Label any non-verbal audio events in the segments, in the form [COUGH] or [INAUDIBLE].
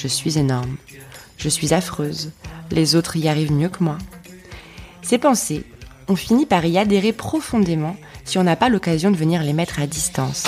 Je suis énorme. Je suis affreuse. Les autres y arrivent mieux que moi. Ces pensées, on finit par y adhérer profondément si on n'a pas l'occasion de venir les mettre à distance.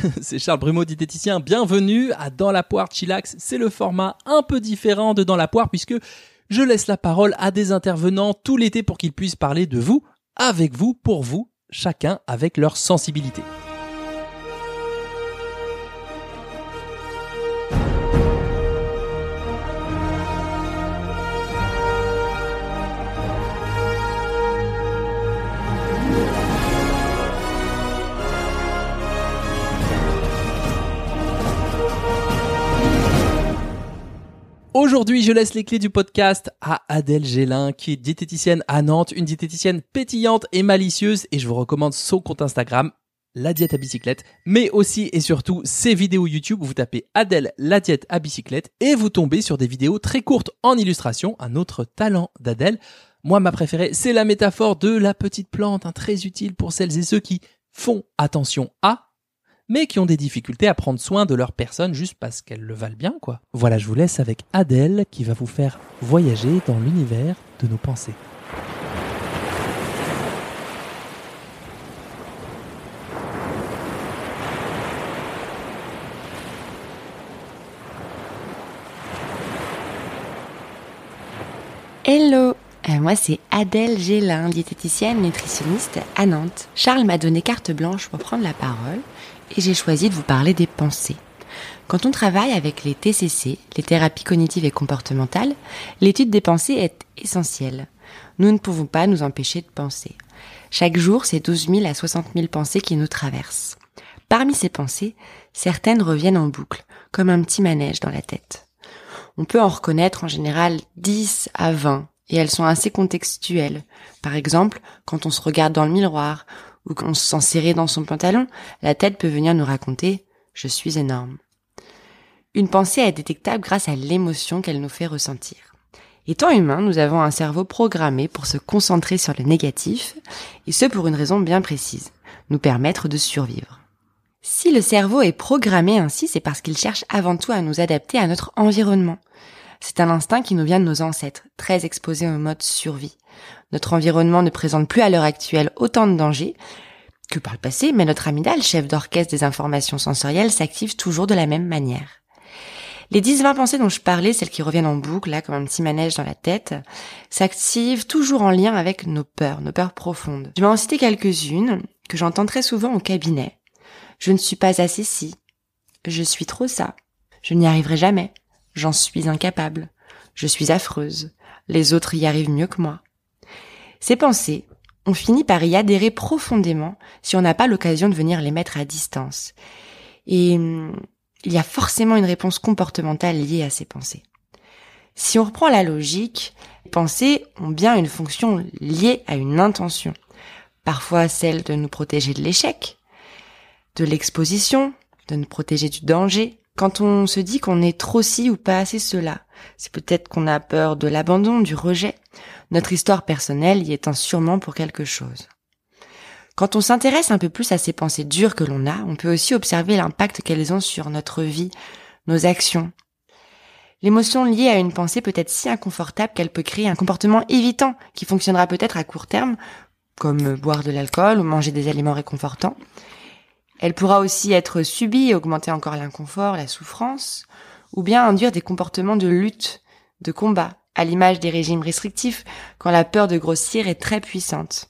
[LAUGHS] C'est Charles Brumeau, diététicien. Bienvenue à Dans la poire Chillax. C'est le format un peu différent de Dans la poire puisque je laisse la parole à des intervenants tout l'été pour qu'ils puissent parler de vous, avec vous, pour vous, chacun avec leur sensibilité. Aujourd'hui, je laisse les clés du podcast à Adèle Gélin, qui est diététicienne à Nantes, une diététicienne pétillante et malicieuse, et je vous recommande son compte Instagram, la diète à bicyclette, mais aussi et surtout ses vidéos YouTube vous tapez Adèle la diète à bicyclette et vous tombez sur des vidéos très courtes en illustration, un autre talent d'Adèle. Moi, ma préférée, c'est la métaphore de la petite plante, hein, très utile pour celles et ceux qui font attention à mais qui ont des difficultés à prendre soin de leur personne juste parce qu'elles le valent bien, quoi. Voilà, je vous laisse avec Adèle qui va vous faire voyager dans l'univers de nos pensées. Hello euh, moi, c'est Adèle Gélin, diététicienne nutritionniste à Nantes. Charles m'a donné carte blanche pour prendre la parole et j'ai choisi de vous parler des pensées. Quand on travaille avec les TCC, les thérapies cognitives et comportementales, l'étude des pensées est essentielle. Nous ne pouvons pas nous empêcher de penser. Chaque jour, c'est 12 000 à 60 000 pensées qui nous traversent. Parmi ces pensées, certaines reviennent en boucle, comme un petit manège dans la tête. On peut en reconnaître en général 10 à 20, et elles sont assez contextuelles. Par exemple, quand on se regarde dans le miroir, ou qu'on se sent serré dans son pantalon, la tête peut venir nous raconter ⁇ Je suis énorme ⁇ Une pensée est détectable grâce à l'émotion qu'elle nous fait ressentir. Étant humain, nous avons un cerveau programmé pour se concentrer sur le négatif, et ce pour une raison bien précise, nous permettre de survivre. Si le cerveau est programmé ainsi, c'est parce qu'il cherche avant tout à nous adapter à notre environnement. C'est un instinct qui nous vient de nos ancêtres, très exposés au mode survie. Notre environnement ne présente plus à l'heure actuelle autant de dangers que par le passé, mais notre amygdale, chef d'orchestre des informations sensorielles, s'active toujours de la même manière. Les 10-20 pensées dont je parlais, celles qui reviennent en boucle, là, comme un petit manège dans la tête, s'activent toujours en lien avec nos peurs, nos peurs profondes. Je vais en citer quelques-unes que j'entends très souvent au cabinet. Je ne suis pas assez si. Je suis trop ça. Je n'y arriverai jamais. J'en suis incapable. Je suis affreuse. Les autres y arrivent mieux que moi. Ces pensées, on finit par y adhérer profondément si on n'a pas l'occasion de venir les mettre à distance. Et hum, il y a forcément une réponse comportementale liée à ces pensées. Si on reprend la logique, les pensées ont bien une fonction liée à une intention. Parfois celle de nous protéger de l'échec, de l'exposition, de nous protéger du danger. Quand on se dit qu'on est trop ci ou pas assez cela, c'est peut-être qu'on a peur de l'abandon, du rejet, notre histoire personnelle y étant sûrement pour quelque chose. Quand on s'intéresse un peu plus à ces pensées dures que l'on a, on peut aussi observer l'impact qu'elles ont sur notre vie, nos actions. L'émotion liée à une pensée peut être si inconfortable qu'elle peut créer un comportement évitant qui fonctionnera peut-être à court terme, comme boire de l'alcool ou manger des aliments réconfortants. Elle pourra aussi être subie et augmenter encore l'inconfort, la souffrance, ou bien induire des comportements de lutte, de combat, à l'image des régimes restrictifs, quand la peur de grossir est très puissante.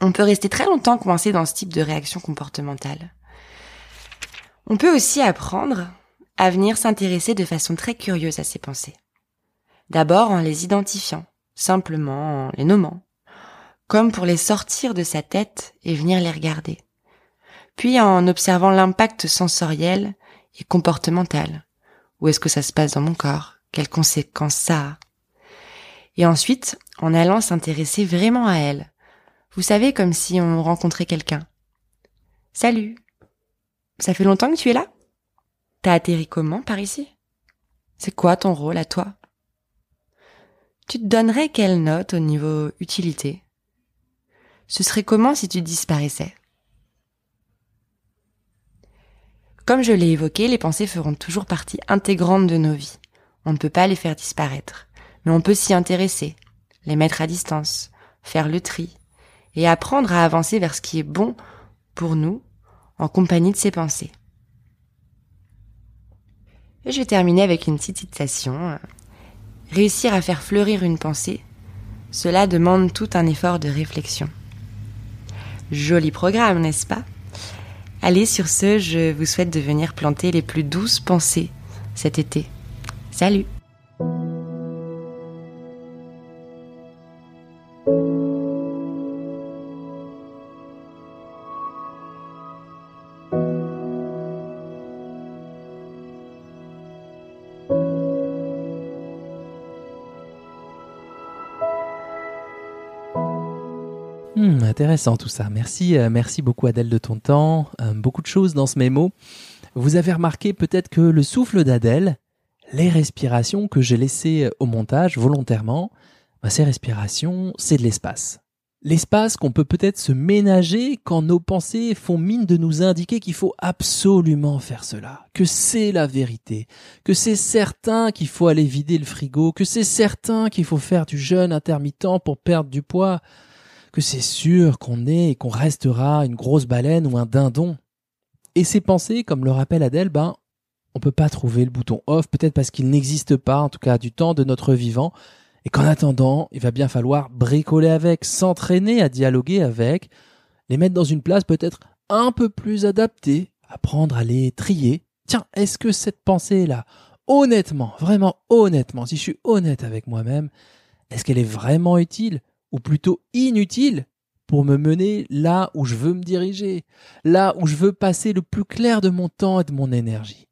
On peut rester très longtemps coincé dans ce type de réaction comportementale. On peut aussi apprendre à venir s'intéresser de façon très curieuse à ces pensées. D'abord en les identifiant, simplement en les nommant, comme pour les sortir de sa tête et venir les regarder. Puis en observant l'impact sensoriel et comportemental où est-ce que ça se passe dans mon corps? Quelles conséquences ça a? Et ensuite, en allant s'intéresser vraiment à elle. Vous savez, comme si on rencontrait quelqu'un. Salut. Ça fait longtemps que tu es là? T'as atterri comment par ici? C'est quoi ton rôle à toi? Tu te donnerais quelle note au niveau utilité? Ce serait comment si tu disparaissais? Comme je l'ai évoqué, les pensées feront toujours partie intégrante de nos vies. On ne peut pas les faire disparaître, mais on peut s'y intéresser, les mettre à distance, faire le tri, et apprendre à avancer vers ce qui est bon pour nous en compagnie de ces pensées. Et je vais terminer avec une petite citation. Réussir à faire fleurir une pensée, cela demande tout un effort de réflexion. Joli programme, n'est-ce pas? Allez, sur ce, je vous souhaite de venir planter les plus douces pensées cet été. Salut Hmm, intéressant tout ça. Merci, euh, merci beaucoup Adèle de ton temps. Euh, beaucoup de choses dans ce mémo. Vous avez remarqué peut-être que le souffle d'Adèle, les respirations que j'ai laissées au montage volontairement, bah, ces respirations, c'est de l'espace. L'espace qu'on peut peut-être se ménager quand nos pensées font mine de nous indiquer qu'il faut absolument faire cela, que c'est la vérité, que c'est certain qu'il faut aller vider le frigo, que c'est certain qu'il faut faire du jeûne intermittent pour perdre du poids que c'est sûr qu'on est et qu'on restera une grosse baleine ou un dindon. Et ces pensées, comme le rappelle Adèle, ben, on peut pas trouver le bouton off, peut-être parce qu'il n'existe pas, en tout cas du temps de notre vivant, et qu'en attendant, il va bien falloir bricoler avec, s'entraîner à dialoguer avec, les mettre dans une place peut-être un peu plus adaptée, apprendre à les trier. Tiens, est-ce que cette pensée-là, honnêtement, vraiment honnêtement, si je suis honnête avec moi-même, est-ce qu'elle est vraiment utile? Ou plutôt inutile pour me mener là où je veux me diriger, là où je veux passer le plus clair de mon temps et de mon énergie.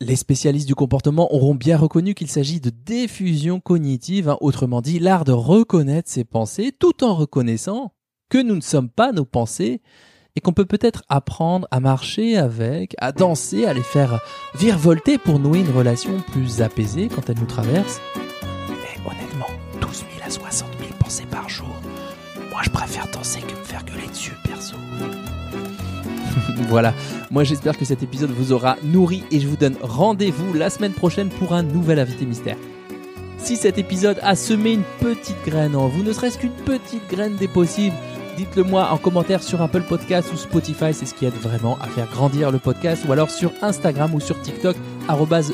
Les spécialistes du comportement auront bien reconnu qu'il s'agit de diffusion cognitive, hein, autrement dit l'art de reconnaître ses pensées tout en reconnaissant que nous ne sommes pas nos pensées et qu'on peut peut-être apprendre à marcher avec, à danser, à les faire virevolter pour nouer une relation plus apaisée quand elle nous traverse. 60 000 pensées par jour. Moi, je préfère danser que me faire gueuler dessus, perso. [LAUGHS] voilà, moi j'espère que cet épisode vous aura nourri et je vous donne rendez-vous la semaine prochaine pour un nouvel invité mystère. Si cet épisode a semé une petite graine en vous, ne serait-ce qu'une petite graine des possibles, dites-le moi en commentaire sur Apple Podcast ou Spotify, c'est ce qui aide vraiment à faire grandir le podcast, ou alors sur Instagram ou sur TikTok,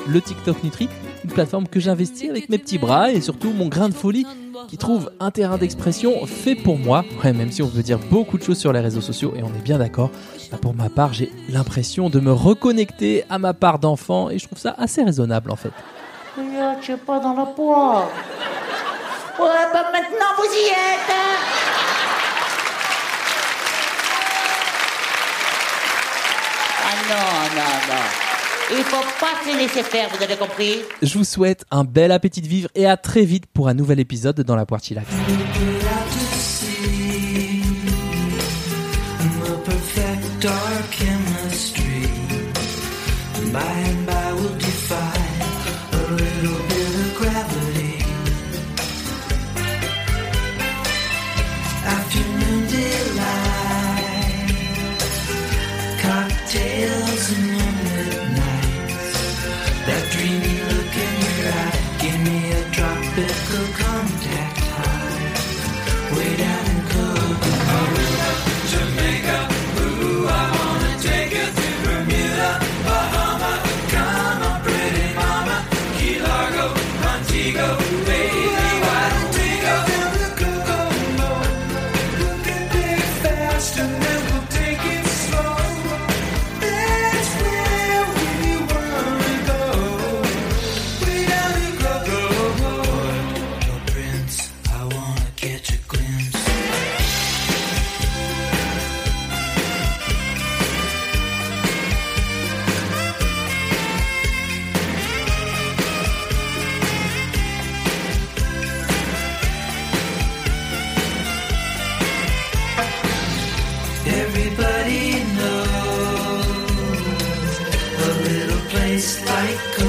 le TikTok Nutri, une plateforme que j'investis avec mes petits bras et surtout mon grain de folie qui trouve un terrain d'expression fait pour moi. Ouais, même si on veut dire beaucoup de choses sur les réseaux sociaux et on est bien d'accord. Bah, pour ma part, j'ai l'impression de me reconnecter à ma part d'enfant et je trouve ça assez raisonnable en fait. tu es pas dans la poire. Ouais, bah maintenant vous y êtes. Hein. ah non, non, non. Il faut pas se laisser faire, vous avez compris Je vous souhaite un bel appétit de vivre et à très vite pour un nouvel épisode dans la Poitilac. dark biblical like